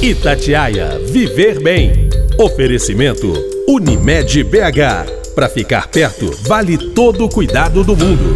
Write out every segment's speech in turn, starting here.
Itatiaia Viver Bem. Oferecimento Unimed BH. Para ficar perto, vale todo o cuidado do mundo.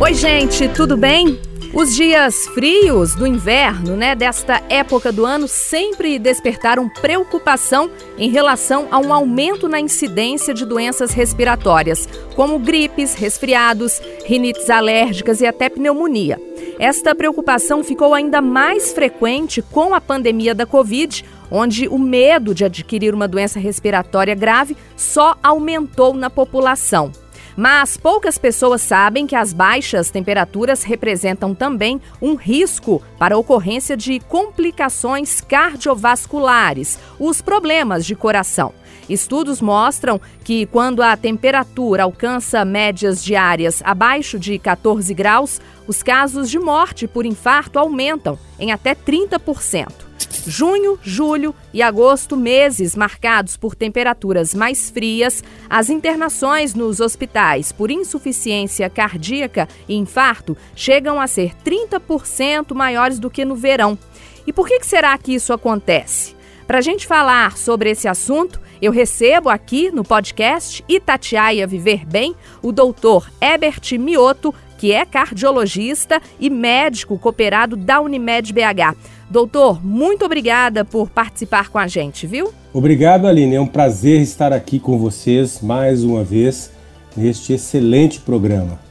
Oi, gente, tudo bem? Os dias frios do inverno, né, desta época do ano, sempre despertaram preocupação em relação a um aumento na incidência de doenças respiratórias, como gripes, resfriados, rinites alérgicas e até pneumonia. Esta preocupação ficou ainda mais frequente com a pandemia da Covid, onde o medo de adquirir uma doença respiratória grave só aumentou na população. Mas poucas pessoas sabem que as baixas temperaturas representam também um risco para a ocorrência de complicações cardiovasculares, os problemas de coração. Estudos mostram que quando a temperatura alcança médias diárias abaixo de 14 graus, os casos de morte por infarto aumentam em até 30%. Junho, julho e agosto, meses marcados por temperaturas mais frias, as internações nos hospitais por insuficiência cardíaca e infarto chegam a ser 30% maiores do que no verão. E por que será que isso acontece? Para a gente falar sobre esse assunto, eu recebo aqui no podcast Itatiaia Viver Bem o doutor Ebert Mioto, que é cardiologista e médico cooperado da Unimed BH. Doutor, muito obrigada por participar com a gente, viu? Obrigado, Aline. É um prazer estar aqui com vocês mais uma vez neste excelente programa.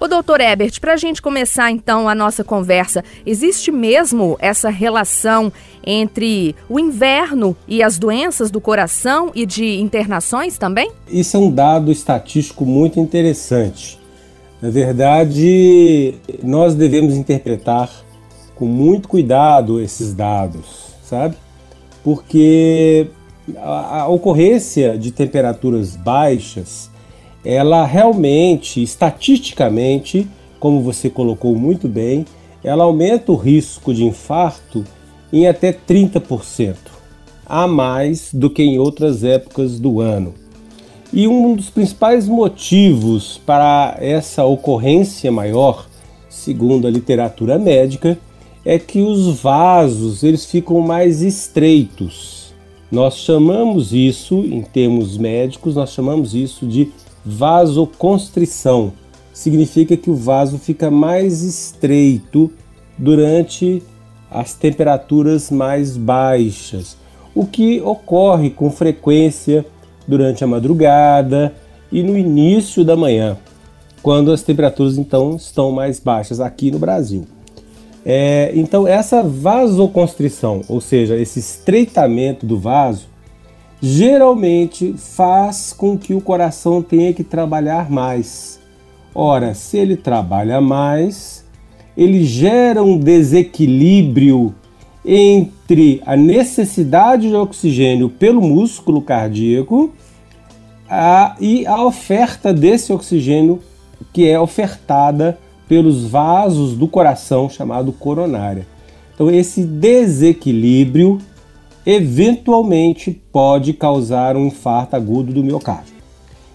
Ô, doutor Ebert, para a gente começar então a nossa conversa, existe mesmo essa relação entre o inverno e as doenças do coração e de internações também? Isso é um dado estatístico muito interessante. Na verdade, nós devemos interpretar com muito cuidado esses dados, sabe? Porque a ocorrência de temperaturas baixas ela realmente, estatisticamente, como você colocou muito bem, ela aumenta o risco de infarto em até 30%, a mais do que em outras épocas do ano. E um dos principais motivos para essa ocorrência maior, segundo a literatura médica, é que os vasos eles ficam mais estreitos. Nós chamamos isso, em termos médicos, nós chamamos isso de vasoconstrição. Significa que o vaso fica mais estreito durante as temperaturas mais baixas, o que ocorre com frequência durante a madrugada e no início da manhã, quando as temperaturas então estão mais baixas aqui no Brasil. É, então essa vasoconstrição, ou seja, esse estreitamento do vaso, geralmente faz com que o coração tenha que trabalhar mais. Ora, se ele trabalha mais, ele gera um desequilíbrio entre a necessidade de oxigênio pelo músculo cardíaco a, e a oferta desse oxigênio que é ofertada pelos vasos do coração, chamado coronária. Então, esse desequilíbrio eventualmente pode causar um infarto agudo do miocárdio.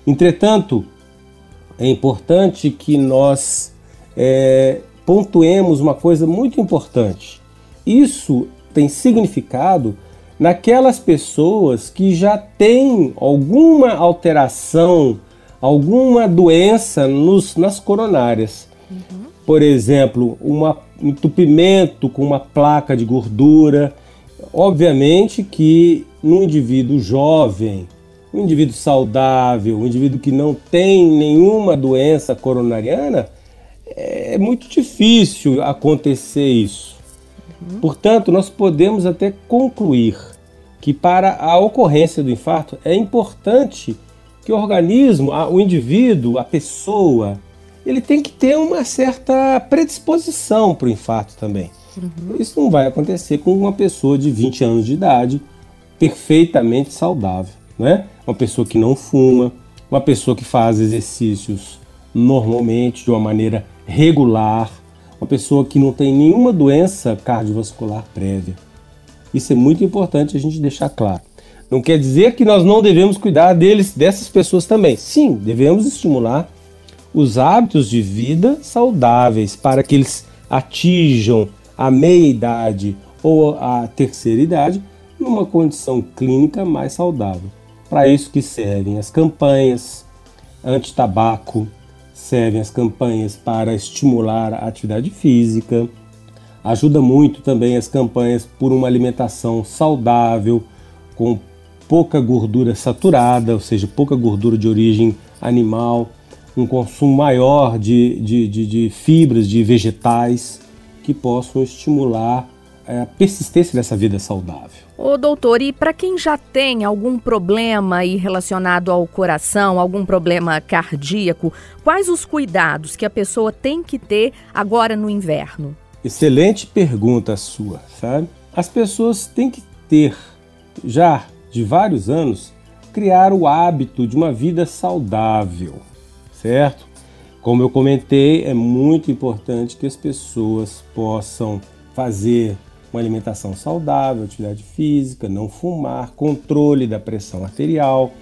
Entretanto, é importante que nós é, pontuemos uma coisa muito importante. Isso tem significado naquelas pessoas que já têm alguma alteração, alguma doença nos, nas coronárias. Uhum. Por exemplo, um entupimento com uma placa de gordura, Obviamente que num indivíduo jovem, um indivíduo saudável, um indivíduo que não tem nenhuma doença coronariana, é muito difícil acontecer isso. Uhum. Portanto, nós podemos até concluir que para a ocorrência do infarto é importante que o organismo, o indivíduo, a pessoa, ele tem que ter uma certa predisposição para o infarto também. Uhum. Isso não vai acontecer com uma pessoa de 20 anos de idade, perfeitamente saudável. Né? Uma pessoa que não fuma, uma pessoa que faz exercícios normalmente, de uma maneira regular, uma pessoa que não tem nenhuma doença cardiovascular prévia. Isso é muito importante a gente deixar claro. Não quer dizer que nós não devemos cuidar deles, dessas pessoas também. Sim, devemos estimular os hábitos de vida saudáveis para que eles atinjam a meia-idade ou a terceira idade numa condição clínica mais saudável. Para isso que servem as campanhas anti-tabaco, servem as campanhas para estimular a atividade física, ajuda muito também as campanhas por uma alimentação saudável, com pouca gordura saturada, ou seja, pouca gordura de origem animal, um consumo maior de, de, de, de fibras, de vegetais, que possam estimular é, a persistência dessa vida saudável. Ô doutor, e para quem já tem algum problema aí relacionado ao coração, algum problema cardíaco, quais os cuidados que a pessoa tem que ter agora no inverno? Excelente pergunta sua, sabe? As pessoas têm que ter, já de vários anos, criar o hábito de uma vida saudável, certo? Como eu comentei, é muito importante que as pessoas possam fazer uma alimentação saudável, atividade física, não fumar, controle da pressão arterial,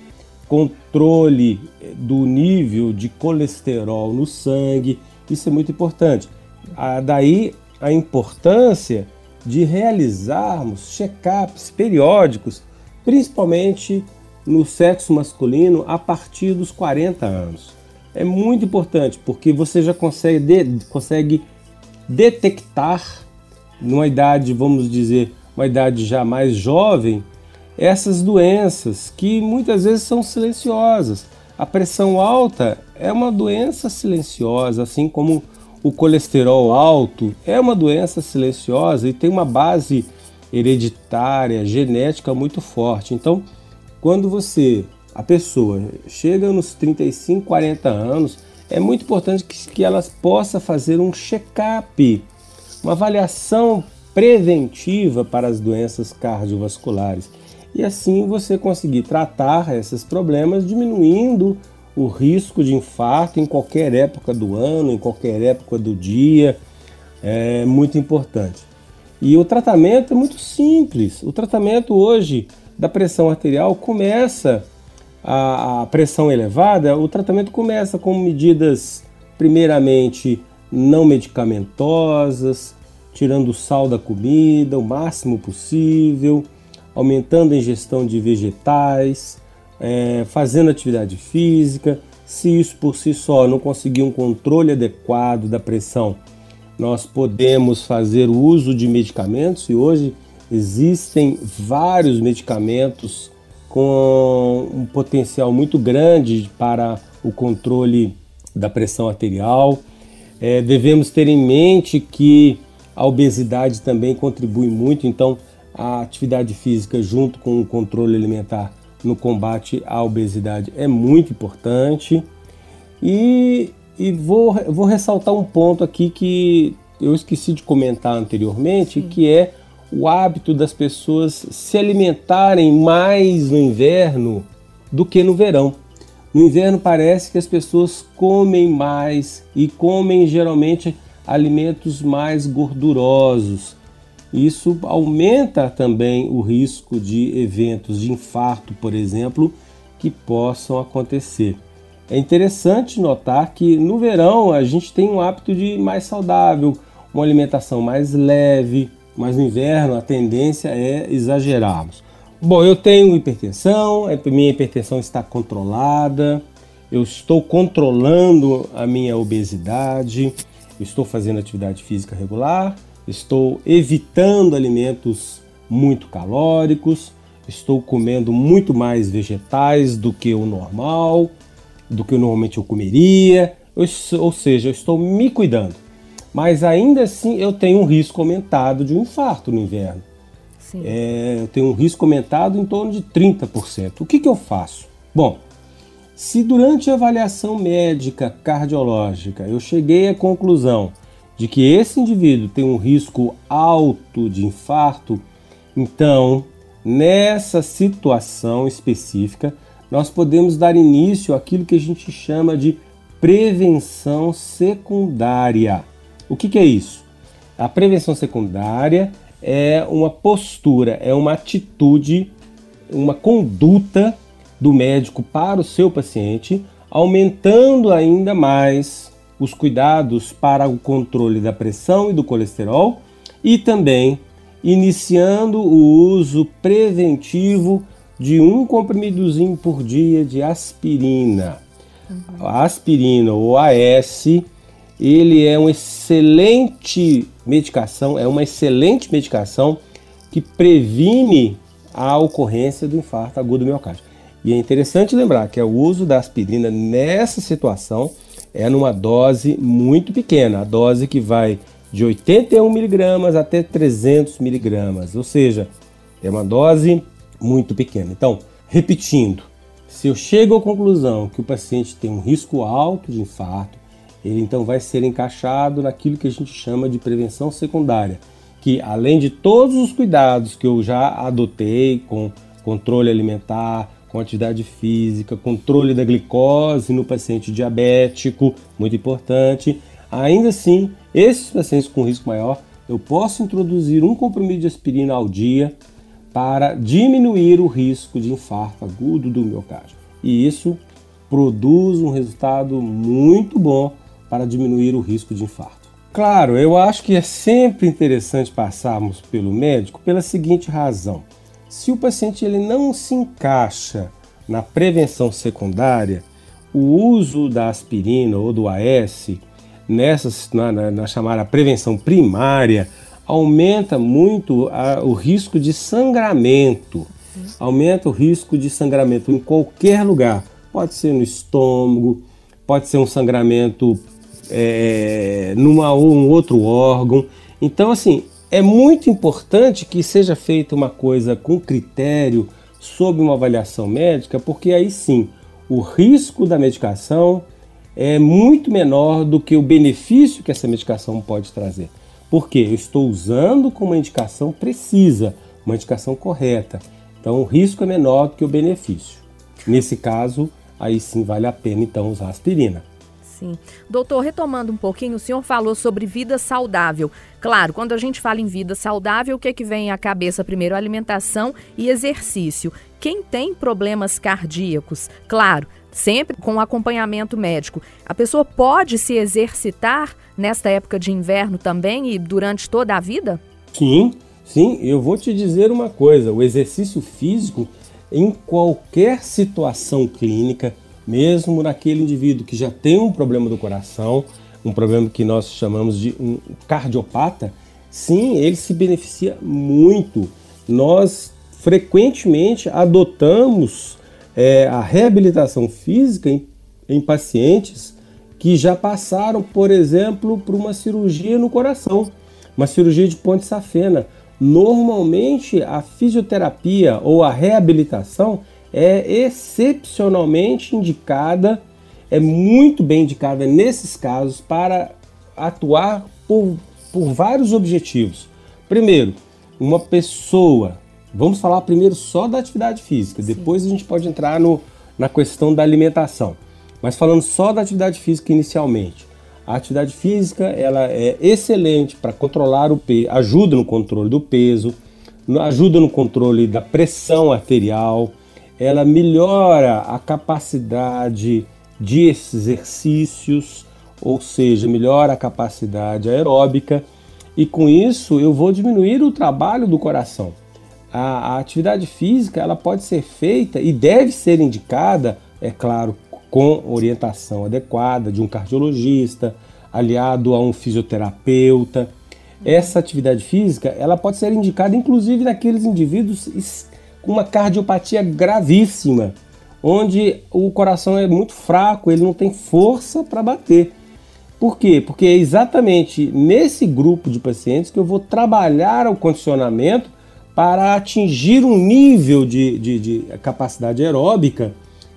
controle eh, do nível de colesterol no sangue. Isso é muito importante. Ah, daí a importância de realizarmos check-ups periódicos, principalmente no sexo masculino a partir dos 40 anos é muito importante porque você já consegue, de, consegue detectar numa idade, vamos dizer, uma idade já mais jovem, essas doenças que muitas vezes são silenciosas. A pressão alta é uma doença silenciosa, assim como o colesterol alto é uma doença silenciosa e tem uma base hereditária, genética muito forte. Então, quando você a pessoa chega nos 35, 40 anos, é muito importante que, que ela possa fazer um check-up, uma avaliação preventiva para as doenças cardiovasculares. E assim você conseguir tratar esses problemas, diminuindo o risco de infarto em qualquer época do ano, em qualquer época do dia. É muito importante. E o tratamento é muito simples. O tratamento hoje da pressão arterial começa a, a pressão elevada, o tratamento começa com medidas, primeiramente, não medicamentosas, tirando o sal da comida o máximo possível, aumentando a ingestão de vegetais, é, fazendo atividade física. Se isso por si só não conseguir um controle adequado da pressão, nós podemos fazer o uso de medicamentos e hoje existem vários medicamentos com um potencial muito grande para o controle da pressão arterial. É, devemos ter em mente que a obesidade também contribui muito, então a atividade física junto com o controle alimentar no combate à obesidade é muito importante. E, e vou, vou ressaltar um ponto aqui que eu esqueci de comentar anteriormente, Sim. que é o hábito das pessoas se alimentarem mais no inverno do que no verão. No inverno parece que as pessoas comem mais e comem geralmente alimentos mais gordurosos. Isso aumenta também o risco de eventos de infarto, por exemplo, que possam acontecer. É interessante notar que no verão a gente tem um hábito de mais saudável, uma alimentação mais leve, mas no inverno a tendência é exagerarmos. Bom, eu tenho hipertensão, é, minha hipertensão está controlada, eu estou controlando a minha obesidade, estou fazendo atividade física regular, estou evitando alimentos muito calóricos, estou comendo muito mais vegetais do que o normal, do que normalmente eu comeria, ou seja, eu estou me cuidando mas ainda assim eu tenho um risco aumentado de um infarto no inverno. É, eu tenho um risco aumentado em torno de 30%. O que, que eu faço? Bom, se durante a avaliação médica cardiológica eu cheguei à conclusão de que esse indivíduo tem um risco alto de infarto, então nessa situação específica nós podemos dar início àquilo que a gente chama de prevenção secundária. O que, que é isso? A prevenção secundária é uma postura, é uma atitude, uma conduta do médico para o seu paciente, aumentando ainda mais os cuidados para o controle da pressão e do colesterol e também iniciando o uso preventivo de um comprimidozinho por dia de aspirina. Uhum. A aspirina ou AS, ele é uma excelente medicação, é uma excelente medicação que previne a ocorrência do infarto agudo do miocárdio. E é interessante lembrar que o uso da aspirina nessa situação é numa dose muito pequena, a dose que vai de 81 miligramas até 300 miligramas, ou seja, é uma dose muito pequena. Então, repetindo, se eu chego à conclusão que o paciente tem um risco alto de infarto, ele então vai ser encaixado naquilo que a gente chama de prevenção secundária, que além de todos os cuidados que eu já adotei com controle alimentar, com atividade física, controle da glicose no paciente diabético, muito importante, ainda assim, esses pacientes com risco maior, eu posso introduzir um comprimido de aspirina ao dia para diminuir o risco de infarto agudo do miocárdio. E isso produz um resultado muito bom para diminuir o risco de infarto. Claro, eu acho que é sempre interessante passarmos pelo médico pela seguinte razão: se o paciente ele não se encaixa na prevenção secundária, o uso da aspirina ou do AS nessa na, na, na chamada prevenção primária aumenta muito a, o risco de sangramento. Aumenta o risco de sangramento em qualquer lugar. Pode ser no estômago, pode ser um sangramento é, numa ou um outro órgão. Então, assim, é muito importante que seja feita uma coisa com critério, sob uma avaliação médica, porque aí sim o risco da medicação é muito menor do que o benefício que essa medicação pode trazer. Porque eu estou usando com uma indicação precisa, uma indicação correta. Então o risco é menor do que o benefício. Nesse caso, aí sim vale a pena então usar aspirina. Sim. Doutor, retomando um pouquinho, o senhor falou sobre vida saudável. Claro, quando a gente fala em vida saudável, o que, é que vem à cabeça primeiro? Alimentação e exercício. Quem tem problemas cardíacos, claro, sempre com acompanhamento médico. A pessoa pode se exercitar nesta época de inverno também e durante toda a vida? Sim, sim. Eu vou te dizer uma coisa: o exercício físico, em qualquer situação clínica, mesmo naquele indivíduo que já tem um problema do coração, um problema que nós chamamos de um cardiopata, sim, ele se beneficia muito. Nós frequentemente adotamos é, a reabilitação física em, em pacientes que já passaram, por exemplo, por uma cirurgia no coração, uma cirurgia de ponte safena. Normalmente, a fisioterapia ou a reabilitação é excepcionalmente indicada, é muito bem indicada nesses casos para atuar por, por vários objetivos. Primeiro, uma pessoa Vamos falar primeiro só da atividade física, Sim. depois a gente pode entrar no, na questão da alimentação. Mas falando só da atividade física inicialmente, a atividade física ela é excelente para controlar o peso, ajuda no controle do peso, ajuda no controle da pressão arterial, ela melhora a capacidade de exercícios, ou seja, melhora a capacidade aeróbica, e com isso eu vou diminuir o trabalho do coração a, a atividade física ela pode ser feita e deve ser indicada, é claro, com orientação adequada de um cardiologista, aliado a um fisioterapeuta. Essa atividade física ela pode ser indicada inclusive naqueles indivíduos com uma cardiopatia gravíssima, onde o coração é muito fraco, ele não tem força para bater. Por quê? Porque é exatamente nesse grupo de pacientes que eu vou trabalhar o condicionamento para atingir um nível de, de, de, capacidade aeróbica,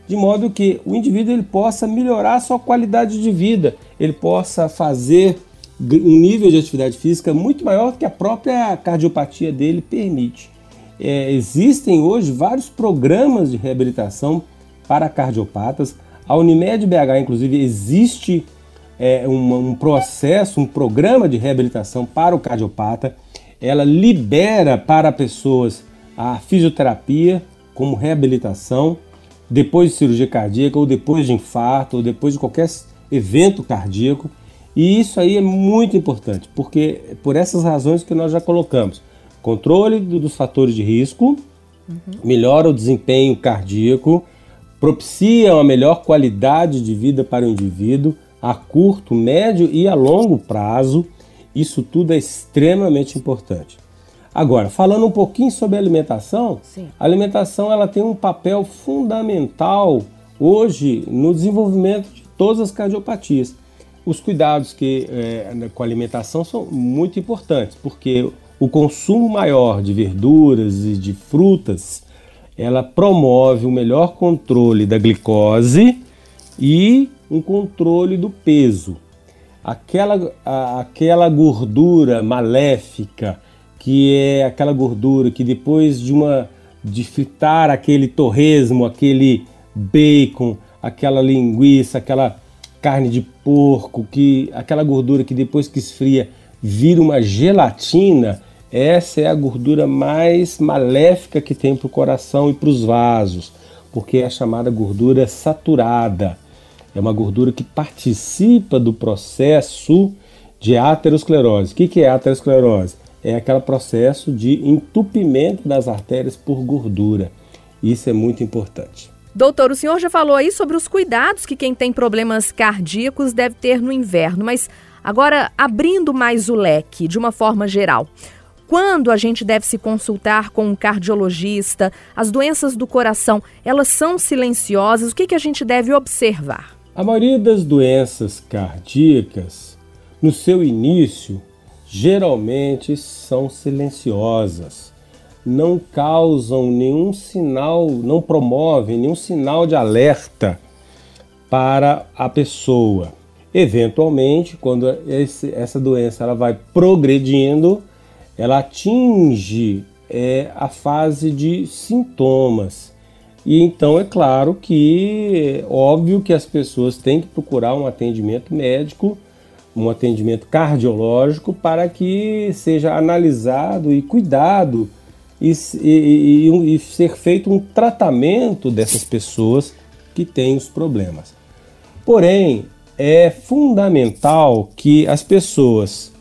de modo que o indivíduo ele possa melhorar a sua qualidade de vida, ele possa fazer um nível de atividade física muito maior do que a própria cardiopatia dele permite. É, existem hoje vários programas de reabilitação para cardiopatas. A Unimed BH, inclusive, existe é, um, um processo, um programa de reabilitação para o cardiopata ela libera para pessoas a fisioterapia como reabilitação depois de cirurgia cardíaca ou depois de infarto ou depois de qualquer evento cardíaco. E isso aí é muito importante, porque por essas razões que nós já colocamos. Controle dos fatores de risco, uhum. melhora o desempenho cardíaco, propicia uma melhor qualidade de vida para o indivíduo a curto, médio e a longo prazo. Isso tudo é extremamente importante. Agora, falando um pouquinho sobre a alimentação, Sim. a alimentação ela tem um papel fundamental hoje no desenvolvimento de todas as cardiopatias. Os cuidados que, é, com a alimentação são muito importantes, porque o consumo maior de verduras e de frutas ela promove o melhor controle da glicose e um controle do peso. Aquela, a, aquela gordura maléfica, que é aquela gordura que depois de uma de fritar aquele torresmo, aquele bacon, aquela linguiça, aquela carne de porco, que aquela gordura que depois que esfria vira uma gelatina, essa é a gordura mais maléfica que tem para o coração e para os vasos, porque é a chamada gordura saturada. É uma gordura que participa do processo de aterosclerose. O que é aterosclerose? É aquele processo de entupimento das artérias por gordura. Isso é muito importante. Doutor, o senhor já falou aí sobre os cuidados que quem tem problemas cardíacos deve ter no inverno, mas agora abrindo mais o leque de uma forma geral. Quando a gente deve se consultar com um cardiologista? As doenças do coração, elas são silenciosas? O que, que a gente deve observar? A maioria das doenças cardíacas, no seu início, geralmente são silenciosas. Não causam nenhum sinal, não promovem nenhum sinal de alerta para a pessoa. Eventualmente, quando esse, essa doença ela vai progredindo, ela atinge é, a fase de sintomas. E então é claro que é óbvio que as pessoas têm que procurar um atendimento médico, um atendimento cardiológico para que seja analisado e cuidado e, e, e, e ser feito um tratamento dessas pessoas que têm os problemas. Porém, é fundamental que as pessoas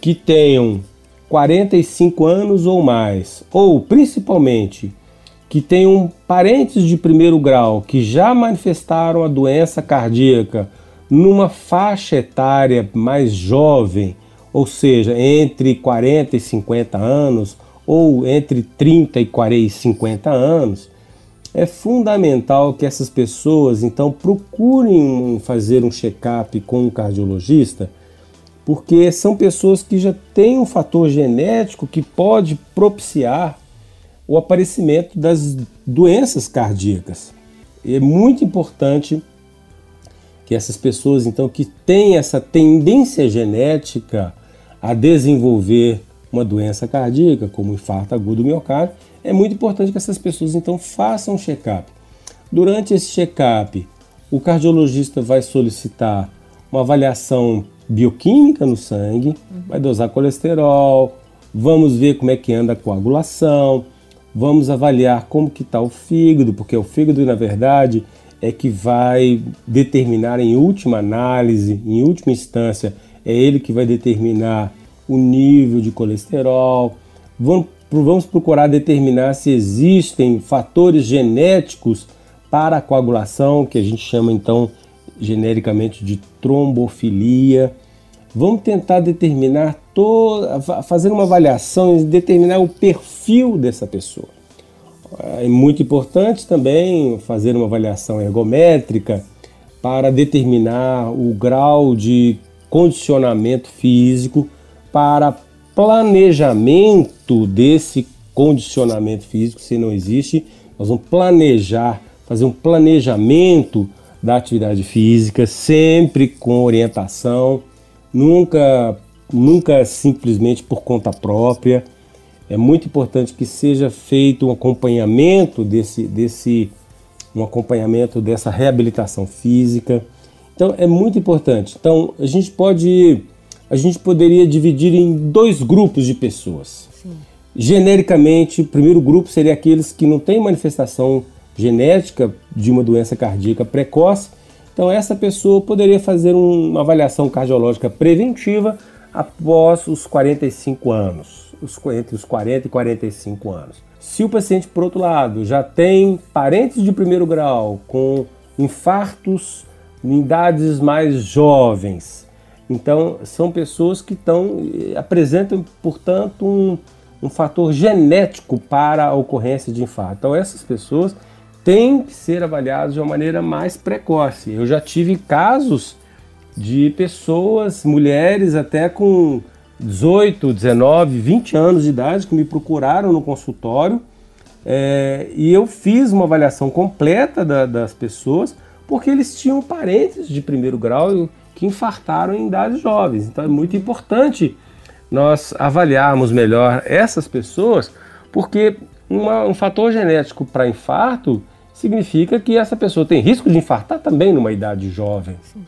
que tenham 45 anos ou mais, ou principalmente que tenham parentes de primeiro grau que já manifestaram a doença cardíaca numa faixa etária mais jovem, ou seja, entre 40 e 50 anos, ou entre 30 e 50 anos, é fundamental que essas pessoas então procurem fazer um check-up com um cardiologista porque são pessoas que já têm um fator genético que pode propiciar o aparecimento das doenças cardíacas. É muito importante que essas pessoas, então, que têm essa tendência genética a desenvolver uma doença cardíaca, como infarto agudo do miocárdio, é muito importante que essas pessoas, então, façam um check-up. Durante esse check-up, o cardiologista vai solicitar uma avaliação bioquímica no sangue, uhum. vai dosar colesterol, vamos ver como é que anda a coagulação, vamos avaliar como que está o fígado, porque o fígado, na verdade, é que vai determinar em última análise, em última instância, é ele que vai determinar o nível de colesterol. Vamos, vamos procurar determinar se existem fatores genéticos para a coagulação, que a gente chama então genericamente de trombofilia. Vamos tentar determinar, fazer uma avaliação e determinar o perfil dessa pessoa. É muito importante também fazer uma avaliação ergométrica para determinar o grau de condicionamento físico para planejamento desse condicionamento físico, se não existe, nós vamos planejar, fazer um planejamento da atividade física, sempre com orientação, nunca, nunca simplesmente por conta própria. É muito importante que seja feito um acompanhamento desse, desse um acompanhamento dessa reabilitação física. Então é muito importante. Então a gente pode a gente poderia dividir em dois grupos de pessoas. Sim. Genericamente, o primeiro grupo seria aqueles que não têm manifestação genética de uma doença cardíaca precoce. Então, essa pessoa poderia fazer uma avaliação cardiológica preventiva após os 45 anos, entre os 40 e 45 anos. Se o paciente, por outro lado, já tem parentes de primeiro grau com infartos em idades mais jovens, então são pessoas que estão, apresentam, portanto, um, um fator genético para a ocorrência de infarto. Então essas pessoas têm que ser avaliadas de uma maneira mais precoce. Eu já tive casos de pessoas, mulheres até com 18, 19, 20 anos de idade que me procuraram no consultório é, e eu fiz uma avaliação completa da, das pessoas porque eles tinham parentes de primeiro grau que infartaram em idades jovens. Então é muito importante nós avaliarmos melhor essas pessoas porque uma, um fator genético para infarto significa que essa pessoa tem risco de infartar também numa idade jovem. Sim.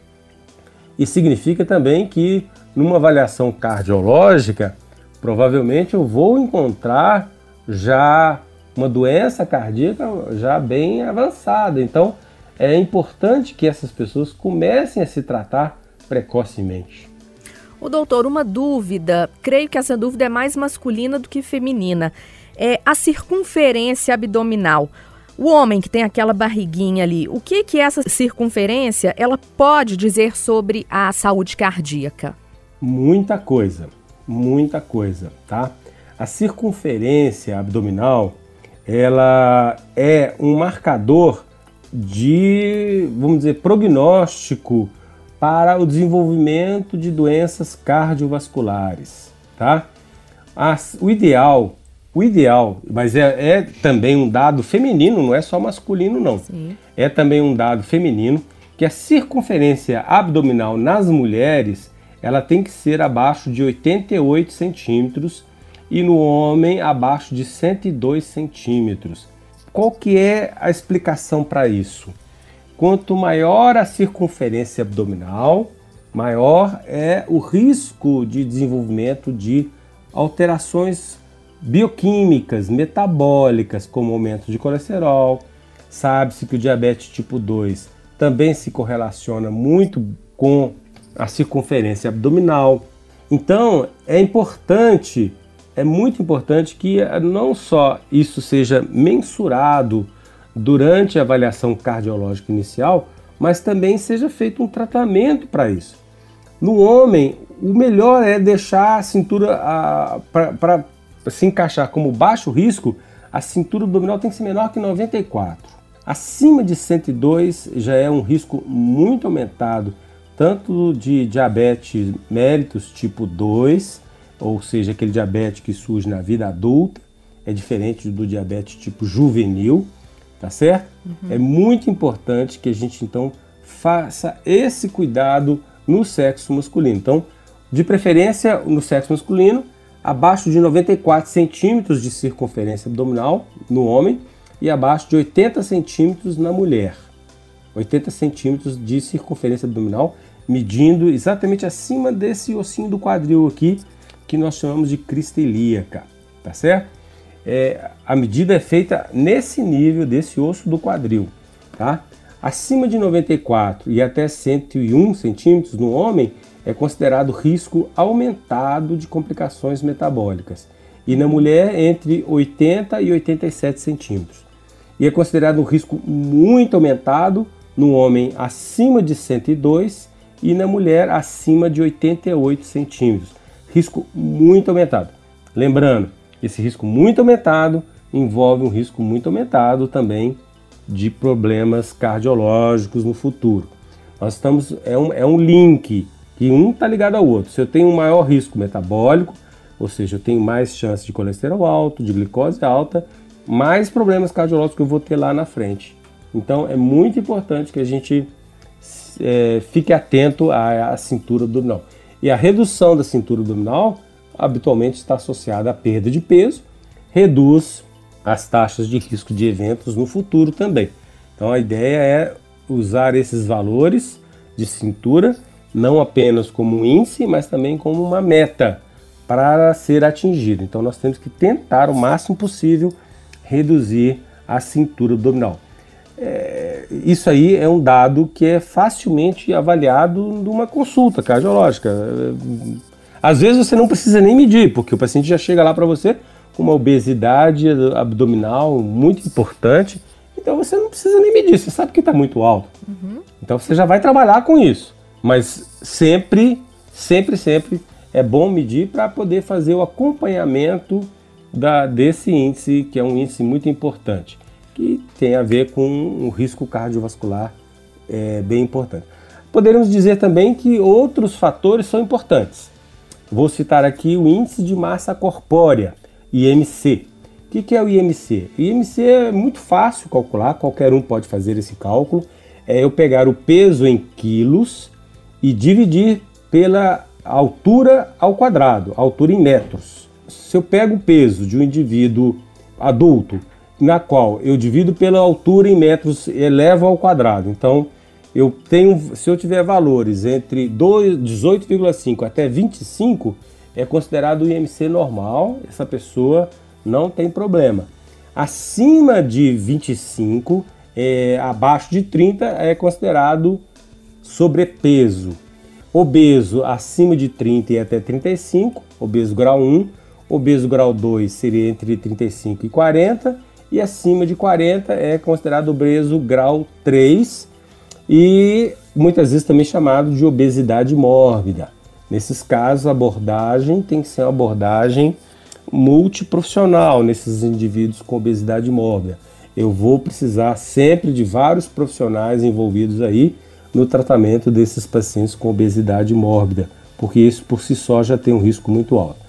E significa também que numa avaliação cardiológica, provavelmente eu vou encontrar já uma doença cardíaca já bem avançada. Então, é importante que essas pessoas comecem a se tratar precocemente. O doutor, uma dúvida, creio que essa dúvida é mais masculina do que feminina. É a circunferência abdominal. O homem que tem aquela barriguinha ali, o que que essa circunferência ela pode dizer sobre a saúde cardíaca? Muita coisa, muita coisa, tá? A circunferência abdominal, ela é um marcador de, vamos dizer, prognóstico para o desenvolvimento de doenças cardiovasculares, tá? As, o ideal o ideal, mas é, é, também um dado feminino, não é só masculino, não. Sim. É também um dado feminino que a circunferência abdominal nas mulheres ela tem que ser abaixo de 88 centímetros e no homem abaixo de 102 centímetros. Qual que é a explicação para isso? Quanto maior a circunferência abdominal, maior é o risco de desenvolvimento de alterações bioquímicas, metabólicas, como aumento de colesterol. Sabe-se que o diabetes tipo 2 também se correlaciona muito com a circunferência abdominal. Então, é importante, é muito importante que não só isso seja mensurado durante a avaliação cardiológica inicial, mas também seja feito um tratamento para isso. No homem, o melhor é deixar a cintura para se encaixar como baixo risco, a cintura abdominal tem que ser menor que 94. Acima de 102 já é um risco muito aumentado, tanto de diabetes méritos tipo 2, ou seja, aquele diabetes que surge na vida adulta, é diferente do diabetes tipo juvenil, tá certo? Uhum. É muito importante que a gente então faça esse cuidado no sexo masculino. Então, de preferência no sexo masculino, abaixo de 94 centímetros de circunferência abdominal no homem e abaixo de 80 centímetros na mulher. 80 centímetros de circunferência abdominal, medindo exatamente acima desse ossinho do quadril aqui, que nós chamamos de crista ilíaca, tá certo? É, a medida é feita nesse nível desse osso do quadril, tá? Acima de 94 e até 101 centímetros no homem, é considerado risco aumentado de complicações metabólicas e na mulher entre 80 e 87 centímetros. E é considerado um risco muito aumentado no homem acima de 102 e na mulher acima de 88 centímetros. Risco muito aumentado. Lembrando, esse risco muito aumentado envolve um risco muito aumentado também de problemas cardiológicos no futuro. Nós estamos é um, é um link que um está ligado ao outro. Se eu tenho um maior risco metabólico, ou seja, eu tenho mais chance de colesterol alto, de glicose alta, mais problemas cardiológicos eu vou ter lá na frente. Então é muito importante que a gente é, fique atento à, à cintura abdominal. E a redução da cintura abdominal habitualmente está associada à perda de peso, reduz as taxas de risco de eventos no futuro também. Então a ideia é usar esses valores de cintura não apenas como um índice, mas também como uma meta para ser atingido. Então nós temos que tentar o máximo possível reduzir a cintura abdominal. É, isso aí é um dado que é facilmente avaliado numa consulta cardiológica. Às vezes você não precisa nem medir, porque o paciente já chega lá para você com uma obesidade abdominal muito importante, então você não precisa nem medir, você sabe que está muito alto. Uhum. Então você já vai trabalhar com isso. Mas sempre, sempre, sempre é bom medir para poder fazer o acompanhamento da, desse índice, que é um índice muito importante, que tem a ver com o risco cardiovascular é, bem importante. Poderíamos dizer também que outros fatores são importantes. Vou citar aqui o índice de massa corpórea, IMC. O que, é o IMC? IMC é muito fácil calcular, qualquer um pode fazer esse cálculo. É eu pegar o peso em quilos e dividir pela altura ao quadrado, altura em metros. Se eu pego o peso de um indivíduo adulto, na qual eu divido pela altura em metros, elevo ao quadrado. Então, eu tenho, se eu tiver valores entre 18,5 até 25, é considerado IMC normal, essa pessoa não tem problema. Acima de 25, é, abaixo de 30, é considerado sobrepeso. Obeso acima de 30 e até 35, obeso grau 1. Obeso grau 2 seria entre 35 e 40. E acima de 40 é considerado obeso grau 3 e muitas vezes também chamado de obesidade mórbida. Nesses casos, a abordagem tem que ser uma abordagem multiprofissional nesses indivíduos com obesidade mórbida. Eu vou precisar sempre de vários profissionais envolvidos aí no tratamento desses pacientes com obesidade mórbida, porque isso por si só já tem um risco muito alto.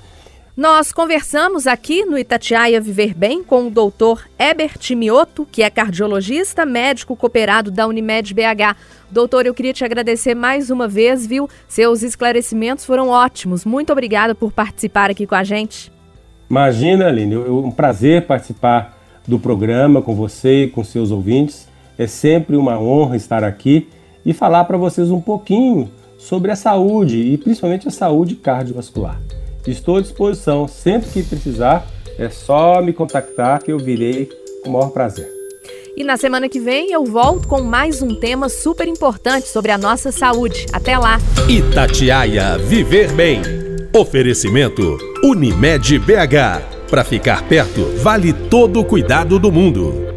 Nós conversamos aqui no Itatiaia Viver Bem com o doutor Ebert Mioto, que é cardiologista, médico cooperado da Unimed BH. Doutor, eu queria te agradecer mais uma vez, viu? Seus esclarecimentos foram ótimos. Muito obrigada por participar aqui com a gente. Imagina, Aline, é um prazer participar do programa com você e com seus ouvintes. É sempre uma honra estar aqui e falar para vocês um pouquinho sobre a saúde e principalmente a saúde cardiovascular. Estou à disposição, sempre que precisar, é só me contactar que eu virei com o maior prazer. E na semana que vem eu volto com mais um tema super importante sobre a nossa saúde. Até lá! Itatiaia Viver Bem. Oferecimento Unimed BH. Para ficar perto, vale todo o cuidado do mundo.